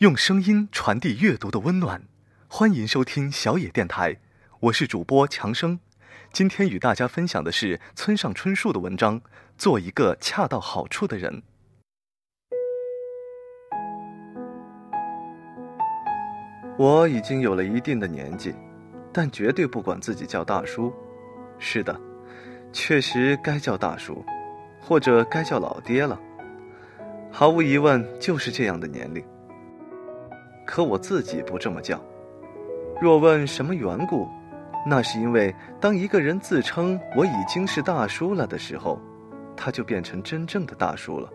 用声音传递阅读的温暖，欢迎收听小野电台，我是主播强生。今天与大家分享的是村上春树的文章《做一个恰到好处的人》。我已经有了一定的年纪，但绝对不管自己叫大叔。是的，确实该叫大叔，或者该叫老爹了。毫无疑问，就是这样的年龄。可我自己不这么叫。若问什么缘故，那是因为当一个人自称我已经是大叔了的时候，他就变成真正的大叔了。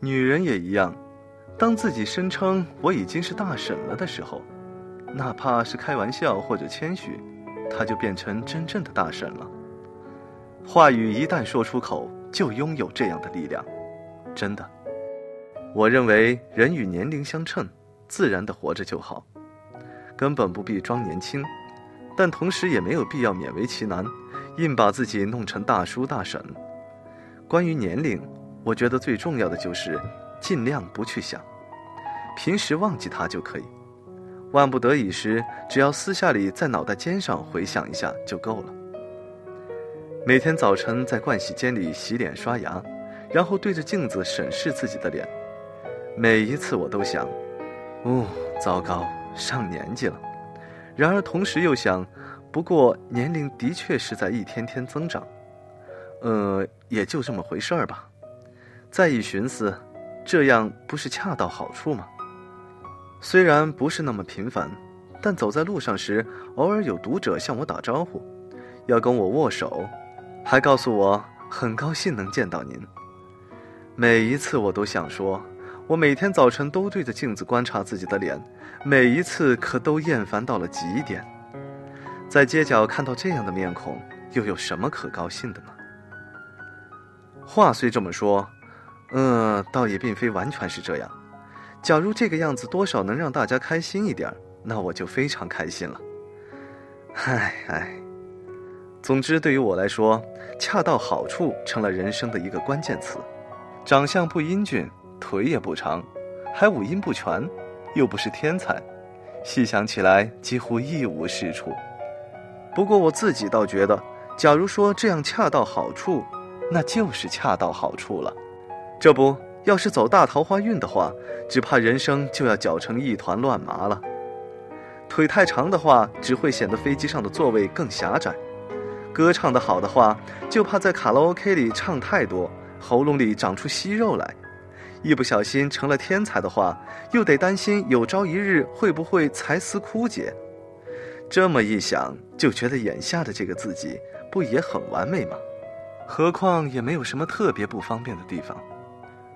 女人也一样。当自己声称我已经是大婶了的时候，哪怕是开玩笑或者谦虚，她就变成真正的大婶了。话语一旦说出口，就拥有这样的力量，真的。我认为人与年龄相称，自然的活着就好，根本不必装年轻，但同时也没有必要勉为其难，硬把自己弄成大叔大婶。关于年龄，我觉得最重要的就是。尽量不去想，平时忘记它就可以。万不得已时，只要私下里在脑袋尖上回想一下就够了。每天早晨在盥洗间里洗脸刷牙，然后对着镜子审视自己的脸，每一次我都想：哦，糟糕，上年纪了。然而同时又想，不过年龄的确是在一天天增长，呃，也就这么回事儿吧。再一寻思。这样不是恰到好处吗？虽然不是那么频繁，但走在路上时，偶尔有读者向我打招呼，要跟我握手，还告诉我很高兴能见到您。每一次我都想说，我每天早晨都对着镜子观察自己的脸，每一次可都厌烦到了极点。在街角看到这样的面孔，又有什么可高兴的呢？话虽这么说。嗯，倒也并非完全是这样。假如这个样子多少能让大家开心一点，那我就非常开心了。唉唉，总之对于我来说，恰到好处成了人生的一个关键词。长相不英俊，腿也不长，还五音不全，又不是天才，细想起来几乎一无是处。不过我自己倒觉得，假如说这样恰到好处，那就是恰到好处了。这不要是走大桃花运的话，只怕人生就要搅成一团乱麻了。腿太长的话，只会显得飞机上的座位更狭窄；歌唱的好的话，就怕在卡拉 OK 里唱太多，喉咙里长出息肉来；一不小心成了天才的话，又得担心有朝一日会不会才思枯竭。这么一想，就觉得眼下的这个自己不也很完美吗？何况也没有什么特别不方便的地方。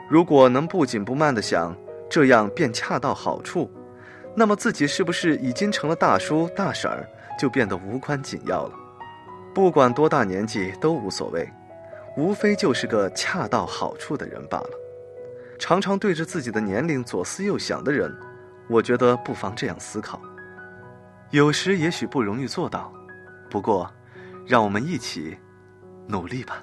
如果能不紧不慢地想，这样便恰到好处，那么自己是不是已经成了大叔大婶儿，就变得无关紧要了。不管多大年纪都无所谓，无非就是个恰到好处的人罢了。常常对着自己的年龄左思右想的人，我觉得不妨这样思考。有时也许不容易做到，不过，让我们一起努力吧。